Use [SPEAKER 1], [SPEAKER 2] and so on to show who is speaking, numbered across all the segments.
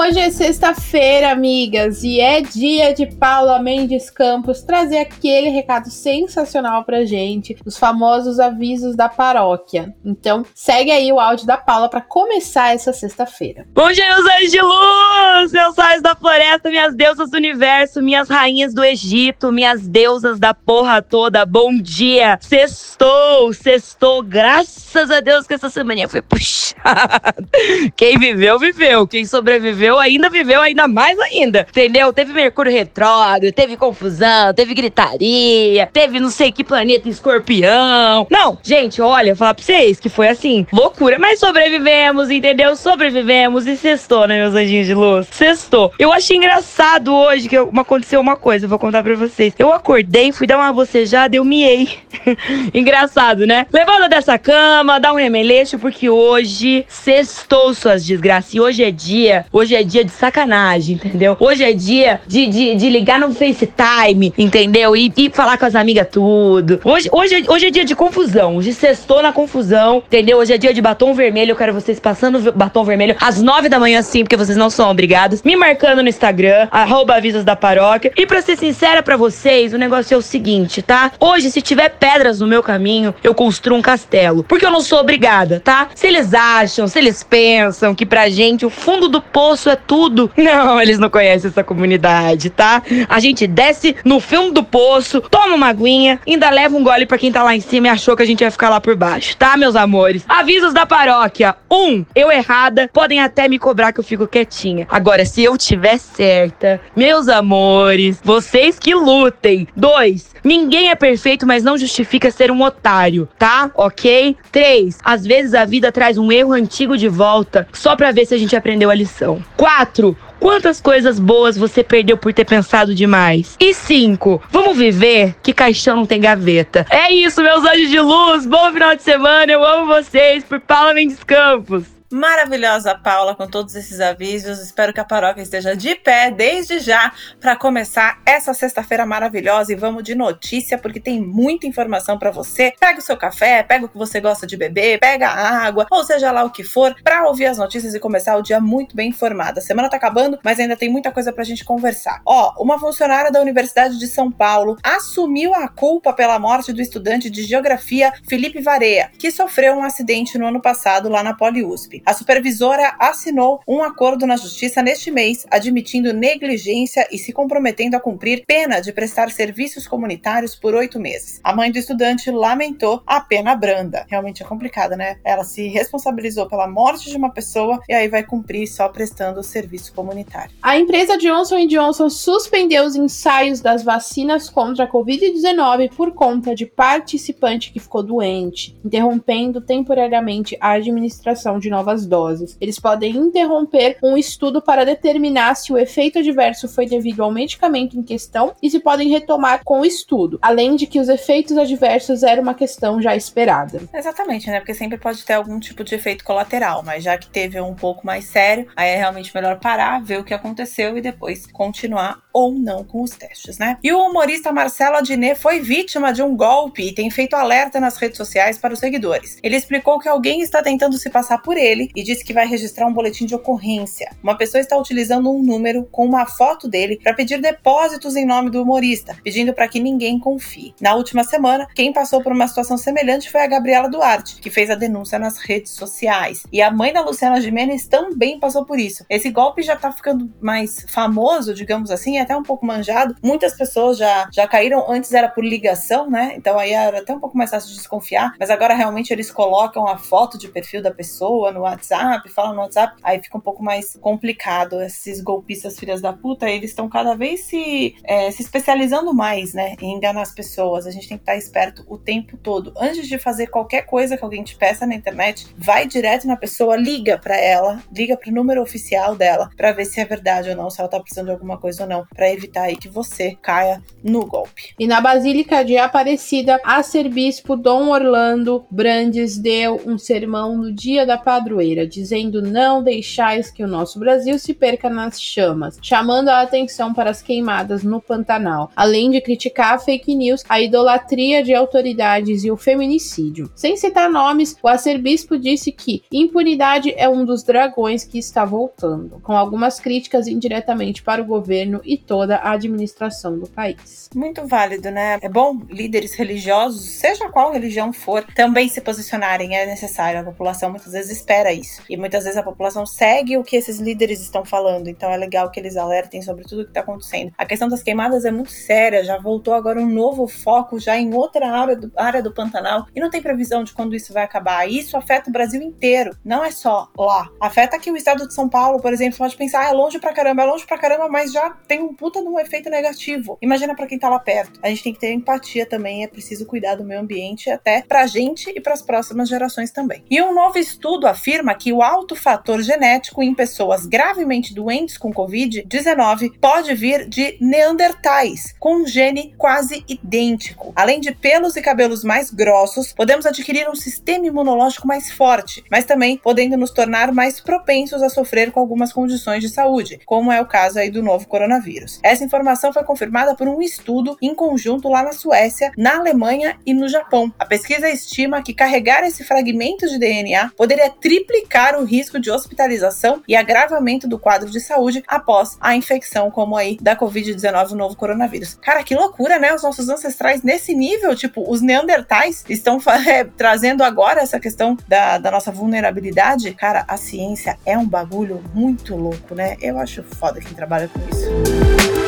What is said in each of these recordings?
[SPEAKER 1] Hoje é sexta-feira, amigas, e é dia de Paula Mendes Campos trazer aquele recado sensacional pra gente, os famosos avisos da paróquia. Então, segue aí o áudio da Paula para começar essa sexta-feira.
[SPEAKER 2] Bom dia, meus anjos de luz, meus sais da floresta, minhas deusas do universo, minhas rainhas do Egito, minhas deusas da porra toda. Bom dia! Sextou, sextou, graças a Deus que essa semana foi puxada. Quem viveu, viveu. Quem sobreviveu viveu ainda, viveu ainda mais ainda. Entendeu? Teve Mercúrio retrógrado, teve confusão, teve gritaria, teve não sei que planeta escorpião. Não, gente, olha, falar pra vocês que foi assim, loucura, mas sobrevivemos, entendeu? Sobrevivemos e sextou, né, meus anjinhos de luz? Sextou. Eu achei engraçado hoje que aconteceu uma coisa, vou contar pra vocês. Eu acordei, fui dar uma bocejada eu miei. Engraçado, né? Levanta dessa cama, dá um remeleixo, porque hoje sextou suas desgraças. E hoje é dia, hoje é é dia de sacanagem, entendeu? Hoje é dia de, de, de ligar no FaceTime, entendeu? E, e falar com as amigas tudo. Hoje, hoje, hoje é dia de confusão. Hoje sextou na confusão, entendeu? Hoje é dia de batom vermelho. Eu quero vocês passando batom vermelho às nove da manhã, sim, porque vocês não são obrigados. Me marcando no Instagram, arroba avisos da paróquia. E pra ser sincera pra vocês, o negócio é o seguinte, tá? Hoje, se tiver pedras no meu caminho, eu construo um castelo. Porque eu não sou obrigada, tá? Se eles acham, se eles pensam que pra gente o fundo do poço isso é tudo. Não, eles não conhecem essa comunidade, tá? A gente desce no fundo do poço, toma uma aguinha, ainda leva um gole para quem tá lá em cima e achou que a gente ia ficar lá por baixo, tá, meus amores? Avisos da paróquia. Um, eu errada, podem até me cobrar que eu fico quietinha. Agora, se eu tiver certa, meus amores, vocês que lutem. Dois, ninguém é perfeito, mas não justifica ser um otário, tá? Ok? Três, às vezes a vida traz um erro antigo de volta só pra ver se a gente aprendeu a lição. 4. Quantas coisas boas você perdeu por ter pensado demais? E 5. Vamos viver que caixão não tem gaveta. É isso, meus anjos de luz. Bom final de semana. Eu amo vocês. Por Paula Mendes Campos
[SPEAKER 3] maravilhosa Paula com todos esses avisos. Espero que a paróquia esteja de pé desde já para começar essa sexta-feira maravilhosa e vamos de notícia porque tem muita informação para você. Pega o seu café, pega o que você gosta de beber, pega a água, ou seja lá o que for, para ouvir as notícias e começar o dia muito bem informada. A semana tá acabando, mas ainda tem muita coisa pra gente conversar. Ó, uma funcionária da Universidade de São Paulo assumiu a culpa pela morte do estudante de geografia Felipe Vareia, que sofreu um acidente no ano passado lá na PoliUSP. A supervisora assinou um acordo na justiça neste mês, admitindo negligência e se comprometendo a cumprir pena de prestar serviços comunitários por oito meses. A mãe do estudante lamentou a pena branda. Realmente é complicada, né? Ela se responsabilizou pela morte de uma pessoa e aí vai cumprir só prestando serviço comunitário.
[SPEAKER 1] A empresa Johnson Johnson suspendeu os ensaios das vacinas contra a Covid-19 por conta de participante que ficou doente, interrompendo temporariamente a administração de novas novas doses. Eles podem interromper um estudo para determinar se o efeito adverso foi devido ao medicamento em questão e se podem retomar com o estudo, além de que os efeitos adversos eram uma questão já esperada.
[SPEAKER 3] Exatamente, né? Porque sempre pode ter algum tipo de efeito colateral, mas já que teve um pouco mais sério, aí é realmente melhor parar, ver o que aconteceu e depois continuar ou não com os testes, né? E o humorista Marcelo Adnet foi vítima de um golpe e tem feito alerta nas redes sociais para os seguidores. Ele explicou que alguém está tentando se passar por ele e disse que vai registrar um boletim de ocorrência. Uma pessoa está utilizando um número com uma foto dele para pedir depósitos em nome do humorista, pedindo para que ninguém confie. Na última semana, quem passou por uma situação semelhante foi a Gabriela Duarte, que fez a denúncia nas redes sociais. E a mãe da Luciana Gimenez também passou por isso. Esse golpe já tá ficando mais famoso, digamos assim, até um pouco manjado. Muitas pessoas já, já caíram, antes era por ligação, né? Então aí era até um pouco mais fácil de desconfiar, mas agora realmente eles colocam a foto de perfil da pessoa no WhatsApp, falam no WhatsApp, aí fica um pouco mais complicado. Esses golpistas filhas da puta, eles estão cada vez se, é, se especializando mais, né, em enganar as pessoas. A gente tem que estar esperto o tempo todo. Antes de fazer qualquer coisa que alguém te peça na internet, vai direto na pessoa, liga para ela, liga pro número oficial dela, para ver se é verdade ou não, se ela tá precisando de alguma coisa ou não, para evitar aí que você caia no golpe.
[SPEAKER 1] E na Basílica de Aparecida, arcebispo Dom Orlando Brandes deu um sermão no dia da padroeira, dizendo: Não deixais que o nosso Brasil se perca nas chamas, chamando a atenção para as queimadas no Pantanal, além de criticar a fake news, a idolatria de autoridades e o feminicídio. Sem citar nomes, o arcebispo disse que impunidade é um dos dragões que está voltando, com algumas críticas indiretamente para o governo e toda a administração do país.
[SPEAKER 3] Muito válido, né? É bom líderes religiosos, seja qual religião for, também se posicionarem. É necessário. A população muitas vezes espera isso. E muitas vezes a população segue o que esses líderes estão falando. Então é legal que eles alertem sobre tudo o que está acontecendo. A questão das queimadas é muito séria. Já voltou agora um novo foco, já em outra área do, área do Pantanal. E não tem previsão de quando isso vai acabar. Isso afeta o Brasil inteiro. Não é só lá. Afeta aqui o estado de São Paulo, por exemplo. Pode pensar, ah, é longe pra caramba, é longe pra caramba, mas já tem um puta de um efeito negativo. Imagina para quem tá lá perto. A gente tem que ter empatia também. É preciso cuidar do meio ambiente até pra gente e para as próximas gerações também. E um novo estudo afirma que o alto fator genético em pessoas gravemente doentes com Covid-19 pode vir de neandertais, com um gene quase idêntico. Além de pelos e cabelos mais grossos, podemos adquirir um sistema imunológico mais forte, mas também podendo nos tornar mais propensos a sofrer com algumas condições de saúde, como é o caso aí do novo coronavírus. Essa informação foi confirmada por um estudo em conjunto lá na Suécia, na Alemanha e no Japão. A pesquisa estima que carregar esse fragmento de DNA poderia triplicar o risco de hospitalização e agravamento do quadro de saúde após a infecção, como aí da Covid-19, o novo coronavírus. Cara, que loucura, né? Os nossos ancestrais nesse nível, tipo, os neandertais estão é, trazendo agora essa questão da, da nossa vulnerabilidade. Cara, a ciência é um bagulho muito louco, né? Eu acho foda quem trabalha com isso.
[SPEAKER 1] you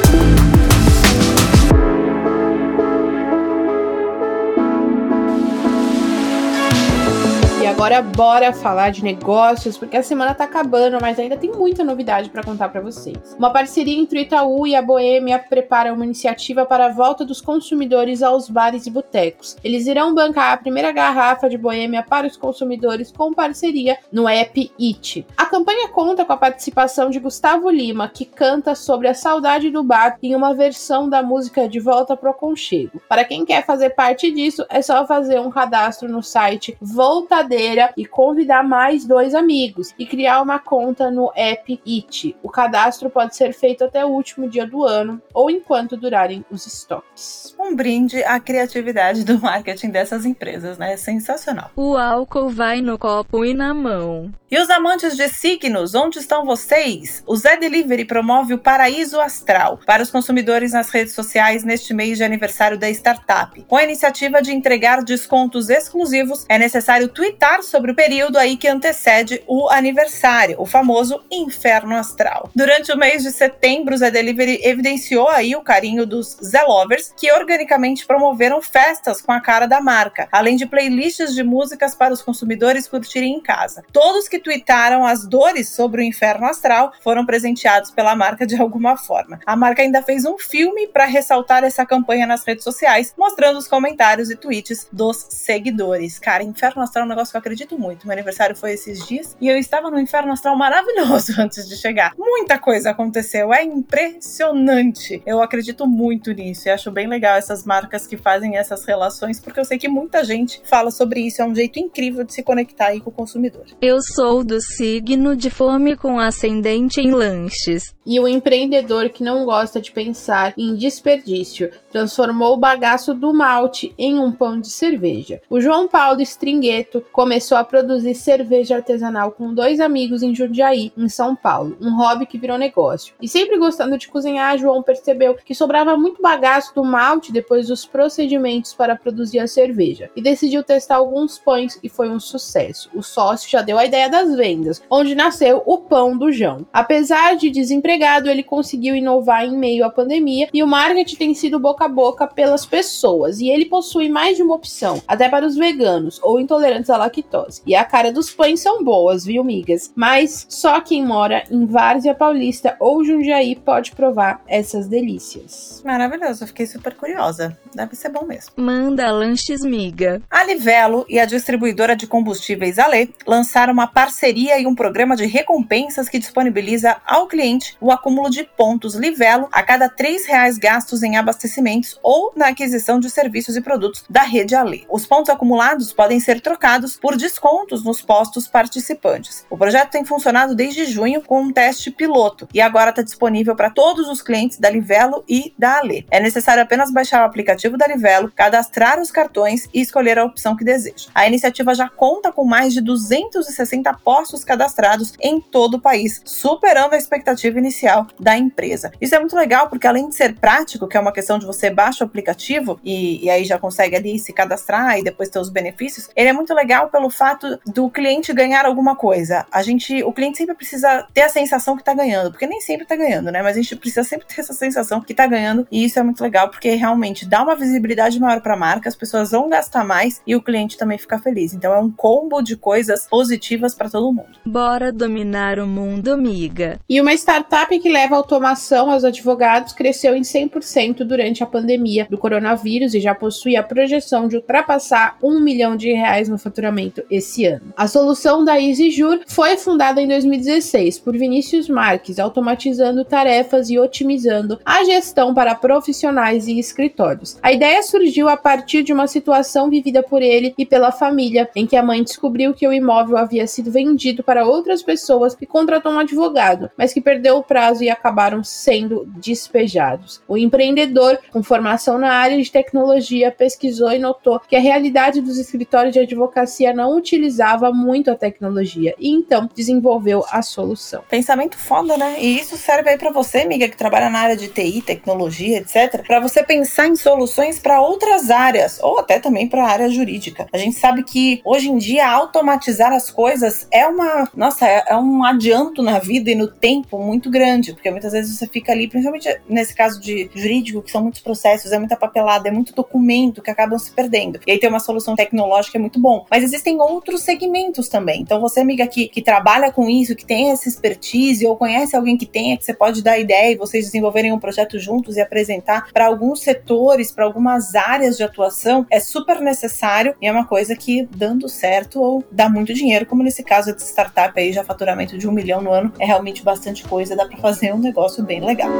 [SPEAKER 1] agora bora falar de negócios, porque a semana tá acabando, mas ainda tem muita novidade para contar para vocês. Uma parceria entre o Itaú e a Boêmia prepara uma iniciativa para a volta dos consumidores aos bares e botecos. Eles irão bancar a primeira garrafa de Boêmia para os consumidores com parceria no app It. A campanha conta com a participação de Gustavo Lima, que canta sobre a saudade do bar em uma versão da música De Volta pro Conchego. Para quem quer fazer parte disso, é só fazer um cadastro no site Voltadeira e convidar mais dois amigos e criar uma conta no app It. O cadastro pode ser feito até o último dia do ano ou enquanto durarem os estoques.
[SPEAKER 3] Um brinde à criatividade do marketing dessas empresas, né? É sensacional.
[SPEAKER 2] O álcool vai no copo e na mão.
[SPEAKER 3] E os amantes de signos, onde estão vocês? O Zé Delivery promove o Paraíso Astral para os consumidores nas redes sociais neste mês de aniversário da startup. Com a iniciativa de entregar descontos exclusivos, é necessário twittar sobre o período aí que antecede o aniversário, o famoso Inferno Astral. Durante o mês de setembro, Zé Delivery evidenciou aí o carinho dos Zé Lovers, que organicamente promoveram festas com a cara da marca, além de playlists de músicas para os consumidores curtirem em casa. Todos que tweetaram as dores sobre o inferno astral foram presenteados pela marca de alguma forma. A marca ainda fez um filme para ressaltar essa campanha nas redes sociais, mostrando os comentários e tweets dos seguidores. Cara, inferno astral é um negócio que eu acredito muito. Meu aniversário foi esses dias e eu estava no inferno astral maravilhoso antes de chegar. Muita coisa aconteceu, é impressionante. Eu acredito muito nisso e acho bem legal essas marcas que fazem essas relações, porque eu sei que muita gente fala sobre isso. É um jeito incrível de se conectar aí com o consumidor.
[SPEAKER 2] Eu sou do signo de fome com ascendente em lanches.
[SPEAKER 1] E o empreendedor que não gosta de pensar em desperdício transformou o bagaço do malte em um pão de cerveja. O João Paulo Stringueto começou a produzir cerveja artesanal com dois amigos em Jundiaí, em São Paulo, um hobby que virou negócio. E sempre gostando de cozinhar, João percebeu que sobrava muito bagaço do malte depois dos procedimentos para produzir a cerveja e decidiu testar alguns pães e foi um sucesso. O sócio já deu a ideia da das vendas, onde nasceu o Pão do João. Apesar de desempregado, chegado, ele conseguiu inovar em meio à pandemia e o marketing tem sido boca a boca pelas pessoas. E ele possui mais de uma opção, até para os veganos ou intolerantes à lactose. E a cara dos pães são boas, viu, migas? Mas só quem mora em Várzea Paulista ou Jundiaí pode provar essas delícias.
[SPEAKER 3] Maravilhoso, eu fiquei super curiosa. Deve ser bom mesmo.
[SPEAKER 2] Manda lanches, miga.
[SPEAKER 3] A Livelo e a distribuidora de combustíveis Ale lançaram uma parceria e um programa de recompensas que disponibiliza ao cliente o acúmulo de pontos Livelo a cada R$ gastos em abastecimentos ou na aquisição de serviços e produtos da rede Ale. Os pontos acumulados podem ser trocados por descontos nos postos participantes. O projeto tem funcionado desde junho com um teste piloto e agora está disponível para todos os clientes da Livelo e da Ale. É necessário apenas baixar o aplicativo da Livelo, cadastrar os cartões e escolher a opção que deseja. A iniciativa já conta com mais de 260 postos cadastrados em todo o país, superando a expectativa inicial da empresa. Isso é muito legal porque além de ser prático, que é uma questão de você baixar o aplicativo e, e aí já consegue ali se cadastrar e depois ter os benefícios, ele é muito legal pelo fato do cliente ganhar alguma coisa. A gente, o cliente sempre precisa ter a sensação que está ganhando, porque nem sempre está ganhando, né? Mas a gente precisa sempre ter essa sensação que está ganhando e isso é muito legal porque realmente dá uma visibilidade maior para a marca, as pessoas vão gastar mais e o cliente também fica feliz. Então é um combo de coisas positivas para todo mundo.
[SPEAKER 2] Bora dominar o mundo, amiga.
[SPEAKER 1] E uma startup que leva automação aos advogados cresceu em 100% durante a pandemia do coronavírus e já possui a projeção de ultrapassar um milhão de reais no faturamento esse ano. A solução da EasyJur foi fundada em 2016 por Vinícius Marques, automatizando tarefas e otimizando a gestão para profissionais e escritórios. A ideia surgiu a partir de uma situação vivida por ele e pela família, em que a mãe descobriu que o imóvel havia sido vendido para outras pessoas e contratou um advogado, mas que perdeu prazo e acabaram sendo despejados. O empreendedor, com formação na área de tecnologia, pesquisou e notou que a realidade dos escritórios de advocacia não utilizava muito a tecnologia e então desenvolveu a solução.
[SPEAKER 3] Pensamento foda, né? E isso serve aí para você, amiga, que trabalha na área de TI, tecnologia, etc, para você pensar em soluções para outras áreas ou até também para a área jurídica. A gente sabe que hoje em dia automatizar as coisas é uma, nossa, é, é um adianto na vida e no tempo muito grande, porque muitas vezes você fica ali, principalmente nesse caso de jurídico, que são muitos processos, é muita papelada, é muito documento que acabam se perdendo. E aí tem uma solução tecnológica é muito bom. Mas existem outros segmentos também. Então você, amiga, que, que trabalha com isso, que tem essa expertise ou conhece alguém que tenha, que você pode dar ideia e vocês desenvolverem um projeto juntos e apresentar para alguns setores, para algumas áreas de atuação, é super necessário e é uma coisa que, dando certo, ou dá muito dinheiro, como nesse caso de startup aí, já faturamento de um milhão no ano, é realmente bastante coisa, dá para fazer um negócio bem legal.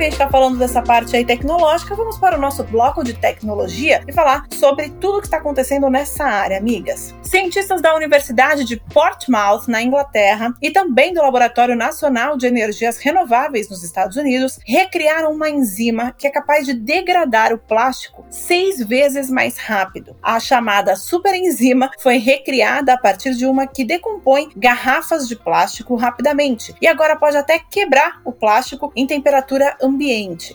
[SPEAKER 3] Que a gente está falando dessa parte aí tecnológica, vamos para o nosso bloco de tecnologia e falar sobre tudo que está acontecendo nessa área, amigas. Cientistas da Universidade de Portsmouth, na Inglaterra, e também do Laboratório Nacional de Energias Renováveis nos Estados Unidos, recriaram uma enzima que é capaz de degradar o plástico seis vezes mais rápido. A chamada superenzima foi recriada a partir de uma que decompõe garrafas de plástico rapidamente e agora pode até quebrar o plástico em temperatura ambiente.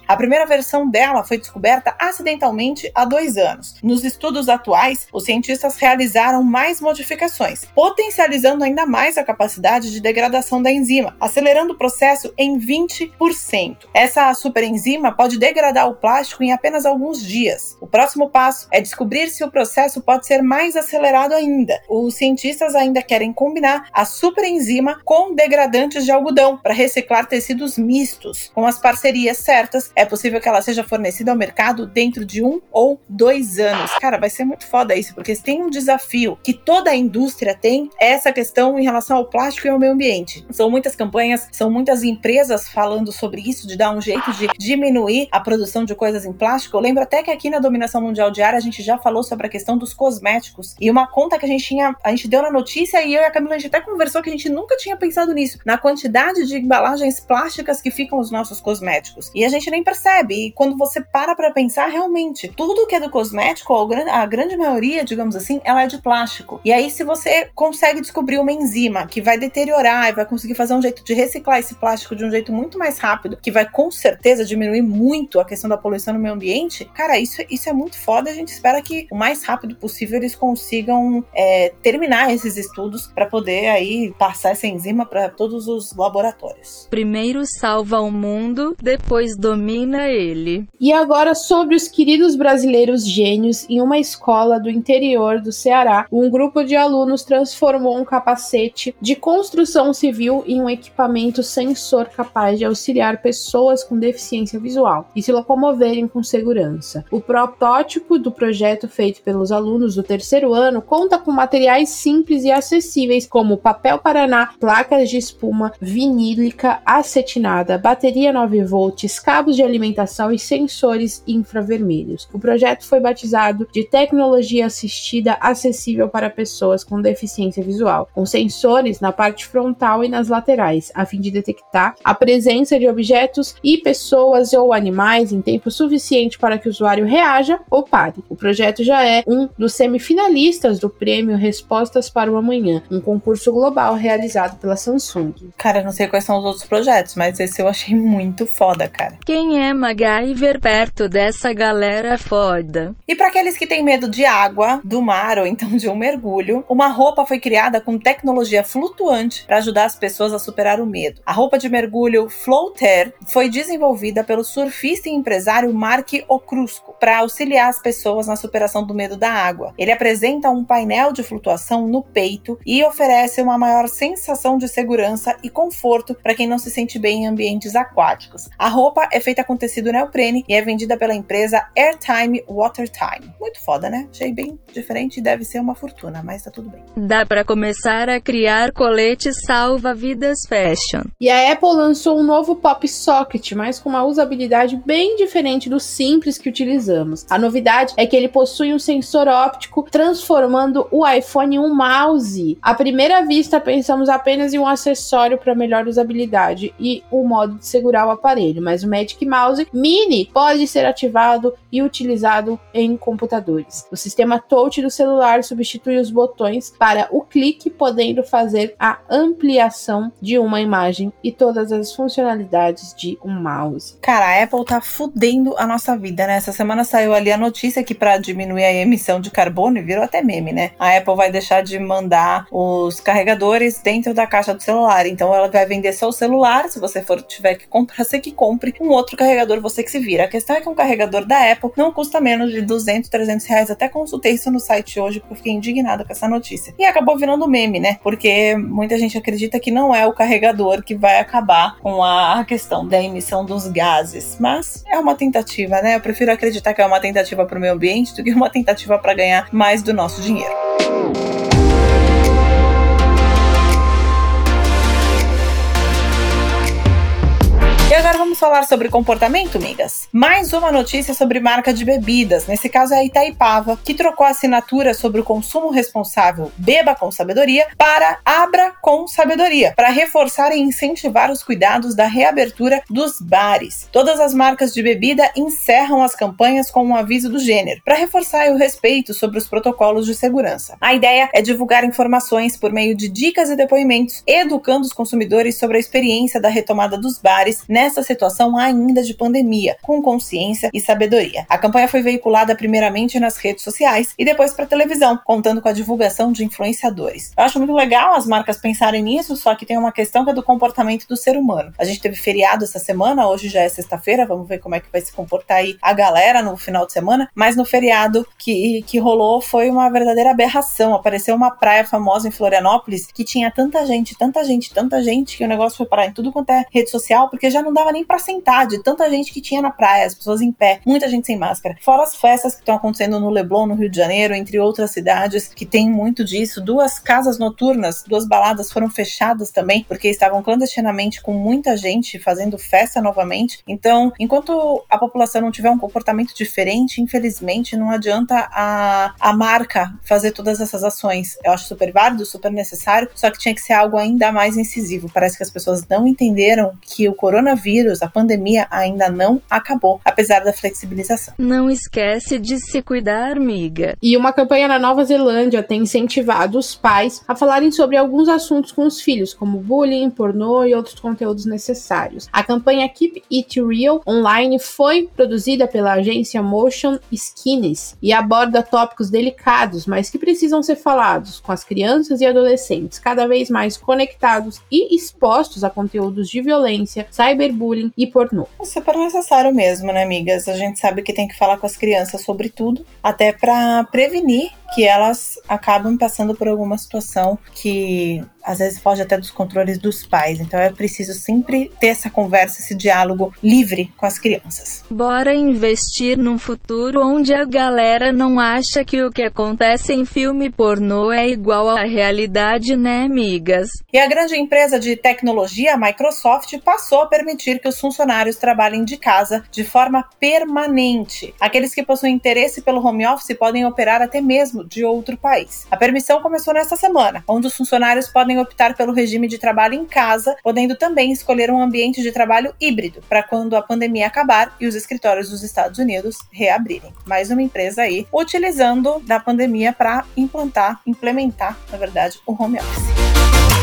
[SPEAKER 3] A primeira versão dela foi descoberta acidentalmente há dois anos. Nos estudos atuais, os cientistas realizaram mais modificações, potencializando ainda mais a capacidade de degradação da enzima, acelerando o processo em 20%. Essa superenzima pode degradar o plástico em apenas alguns dias. O próximo passo é descobrir se o processo pode ser mais acelerado ainda. Os cientistas ainda querem combinar a superenzima com degradantes de algodão para reciclar tecidos mistos, com as parcerias certas, é possível que ela seja fornecida ao mercado dentro de um ou dois anos. Cara, vai ser muito foda isso, porque tem um desafio que toda a indústria tem, é essa questão em relação ao plástico e ao meio ambiente. São muitas campanhas, são muitas empresas falando sobre isso, de dar um jeito de diminuir a produção de coisas em plástico. Eu lembro até que aqui na Dominação Mundial Diária a gente já falou sobre a questão dos cosméticos. E uma conta que a gente tinha, a gente deu na notícia e eu e a Camila a gente até conversou que a gente nunca tinha pensado nisso, na quantidade de embalagens plásticas que ficam os nossos cosméticos cosméticos. E a gente nem percebe. E quando você para pra pensar, realmente, tudo que é do cosmético, a grande maioria, digamos assim, ela é de plástico. plástico. E aí, se você consegue descobrir uma enzima que vai deteriorar e vai conseguir fazer um jeito de reciclar esse plástico de um jeito muito mais rápido, que vai com certeza diminuir muito a questão da poluição no meio ambiente, cara, isso, isso é muito foda. A gente espera que o mais rápido possível eles consigam é, terminar esses estudos para poder aí passar essa enzima para todos os laboratórios.
[SPEAKER 4] Primeiro salva o mundo, depois domina ele.
[SPEAKER 1] E agora sobre os queridos brasileiros gênios em uma escola do interior do Ceará, um grupo de alunos transformou um capacete de construção civil em um equipamento sensor capaz de auxiliar pessoas com deficiência visual e se locomoverem com segurança. O protótipo do projeto feito pelos alunos do terceiro ano conta com materiais simples e acessíveis como papel paraná, placas de espuma, vinílica, acetinada, bateria 9 volts, cabos de alimentação e sensores infravermelhos. O projeto foi batizado de Tecnologia Assistida Acessível para Pessoas com Deficiência Visual, com sensores na parte frontal e nas laterais, a fim de detectar a presença de objetos e pessoas ou animais em tempo suficiente para que o usuário reaja ou pare. O projeto já é um dos semifinalistas do prêmio Respostas para o Amanhã, um concurso global realizado pela Samsung.
[SPEAKER 3] Cara, não sei quais são os outros projetos, mas esse eu achei muito foda, cara.
[SPEAKER 4] Quem é MacGyver perto dessa galera foda?
[SPEAKER 3] E para aqueles que têm medo de água, do mar ou então de um mergulho, uma roupa foi criada com tecnologia flutuante para ajudar as pessoas a superar o medo. A roupa de mergulho Floater foi desenvolvida pelo surfista e empresário Mark Ocrusco para auxiliar as pessoas na superação do medo da água. Ele apresenta um painel de flutuação no peito e oferece uma maior sensação de segurança e conforto para quem não se sente bem em ambientes aquáticos. A roupa é feita com tecido neoprene e é vendida pela empresa Airtime Watertime. Muito foda, né? Achei bem diferente e deve ser uma fortuna, mas tá tudo bem.
[SPEAKER 4] Dá para começar a criar coletes salva-vidas fashion.
[SPEAKER 1] E a Apple lançou um novo Pop Socket, mas com uma usabilidade bem diferente do simples que utilizamos. A novidade é que ele possui um sensor óptico, transformando o iPhone em um mouse. À primeira vista, pensamos apenas em um acessório para melhor usabilidade e o modo de segurar o aparelho, mas o Magic Mouse Mini pode ser ativado e utilizado em computadores. O sistema touch do celular substitui os botões para o clique, podendo fazer a ampliação de uma imagem e todas as funcionalidades de um mouse.
[SPEAKER 3] Cara, a Apple tá fudendo a nossa vida, né? Essa semana saiu ali a notícia que para diminuir a emissão de carbono, virou até meme, né? A Apple vai deixar de mandar os carregadores dentro da caixa do celular. Então ela vai vender só o celular. Se você for tiver que comprar, você que compre um outro carregador, você que se vira. A questão é que um carregador da Apple não custa menos de 200, 300 reais. Até consultei isso no site hoje porque eu fiquei indignada com essa notícia. E acabou virando meme, né? Porque muita gente acredita que não é o carregador que vai acabar com a questão da emissão dos gases. Mas é uma tentativa, né? Eu prefiro acreditar que é uma tentativa para o meio ambiente do que uma tentativa para ganhar mais do nosso dinheiro. Vamos falar sobre comportamento, migas? Mais uma notícia sobre marca de bebidas, nesse caso é a Itaipava, que trocou a assinatura sobre o consumo responsável Beba com Sabedoria para Abra com Sabedoria, para reforçar e incentivar os cuidados da reabertura dos bares. Todas as marcas de bebida encerram as campanhas com um aviso do gênero, para reforçar o respeito sobre os protocolos de segurança. A ideia é divulgar informações por meio de dicas e depoimentos, educando os consumidores sobre a experiência da retomada dos bares nessa situação ainda de pandemia, com consciência e sabedoria. A campanha foi veiculada primeiramente nas redes sociais e depois para televisão, contando com a divulgação de influenciadores. Eu acho muito legal as marcas pensarem nisso, só que tem uma questão que é do comportamento do ser humano. A gente teve feriado essa semana, hoje já é sexta-feira, vamos ver como é que vai se comportar aí a galera no final de semana, mas no feriado que, que rolou foi uma verdadeira aberração. Apareceu uma praia famosa em Florianópolis que tinha tanta gente, tanta gente, tanta gente que o negócio foi parar em tudo quanto é rede social, porque já não dava nem para sentar de tanta gente que tinha na praia, as pessoas em pé, muita gente sem máscara. Fora as festas que estão acontecendo no Leblon, no Rio de Janeiro, entre outras cidades que tem muito disso. Duas casas noturnas, duas baladas foram fechadas também, porque estavam clandestinamente com muita gente fazendo festa novamente. Então, enquanto a população não tiver um comportamento diferente, infelizmente, não adianta a, a marca fazer todas essas ações. Eu acho super válido, super necessário, só que tinha que ser algo ainda mais incisivo. Parece que as pessoas não entenderam que o coronavírus, A pandemia ainda não acabou, apesar da flexibilização.
[SPEAKER 4] Não esquece de se cuidar, amiga.
[SPEAKER 1] E uma campanha na Nova Zelândia tem incentivado os pais a falarem sobre alguns assuntos com os filhos, como bullying, pornô e outros conteúdos necessários. A campanha Keep It Real online foi produzida pela agência Motion Skinnies e aborda tópicos delicados, mas que precisam ser falados com as crianças e adolescentes cada vez mais conectados e expostos a conteúdos de violência, cyberbullying e pornô.
[SPEAKER 3] É super necessário mesmo, né, amigas? A gente sabe que tem que falar com as crianças sobre tudo, até para prevenir que elas acabam passando por alguma situação que às vezes foge até dos controles dos pais. Então é preciso sempre ter essa conversa, esse diálogo livre com as crianças.
[SPEAKER 4] Bora investir num futuro onde a galera não acha que o que acontece em filme pornô é igual à realidade, né, amigas?
[SPEAKER 3] E a grande empresa de tecnologia, a Microsoft, passou a permitir que os funcionários trabalhem de casa de forma permanente. Aqueles que possuem interesse pelo home office podem operar até mesmo de outro país. A permissão começou nesta semana, onde os funcionários podem optar pelo regime de trabalho em casa, podendo também escolher um ambiente de trabalho híbrido, para quando a pandemia acabar e os escritórios dos Estados Unidos reabrirem. Mais uma empresa aí utilizando da pandemia para implantar, implementar, na verdade, o home office.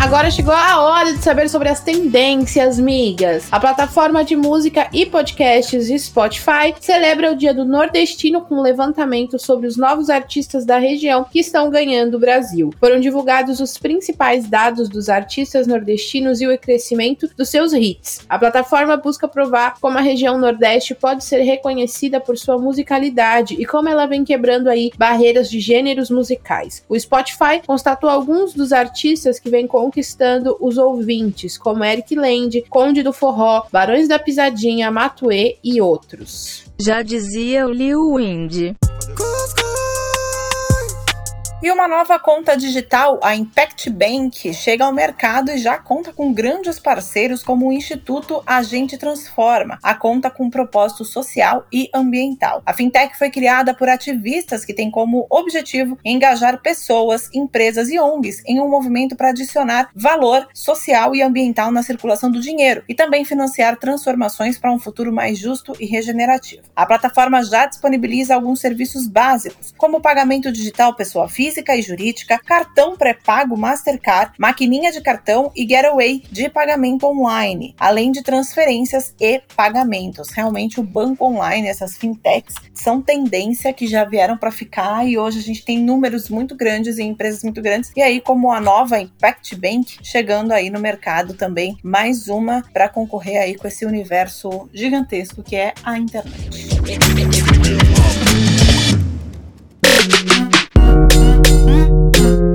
[SPEAKER 1] Agora chegou a hora de saber sobre as tendências, migas. A plataforma de música e podcasts Spotify celebra o Dia do Nordestino com um levantamento sobre os novos artistas da região que estão ganhando o Brasil. Foram divulgados os principais dados dos artistas nordestinos e o crescimento dos seus hits. A plataforma busca provar como a região Nordeste pode ser reconhecida por sua musicalidade e como ela vem quebrando aí barreiras de gêneros musicais. O Spotify constatou alguns dos artistas que vêm com conquistando os ouvintes, como Eric Land, Conde do Forró, Barões da Pisadinha, Matuê e outros.
[SPEAKER 4] Já dizia o Liu Wind.
[SPEAKER 3] E uma nova conta digital, a Impact Bank, chega ao mercado e já conta com grandes parceiros como o Instituto Agente Transforma, a conta com propósito social e ambiental. A fintech foi criada por ativistas que têm como objetivo engajar pessoas, empresas e ONGs em um movimento para adicionar valor social e ambiental na circulação do dinheiro e também financiar transformações para um futuro mais justo e regenerativo. A plataforma já disponibiliza alguns serviços básicos, como pagamento digital pessoa física física e jurídica, cartão pré-pago Mastercard, maquininha de cartão e getaway de pagamento online, além de transferências e pagamentos. Realmente o banco online, essas fintechs, são tendência que já vieram para ficar e hoje a gente tem números muito grandes e empresas muito grandes. E aí, como a nova Impact Bank chegando aí no mercado também, mais uma para concorrer aí com esse universo gigantesco que é a internet.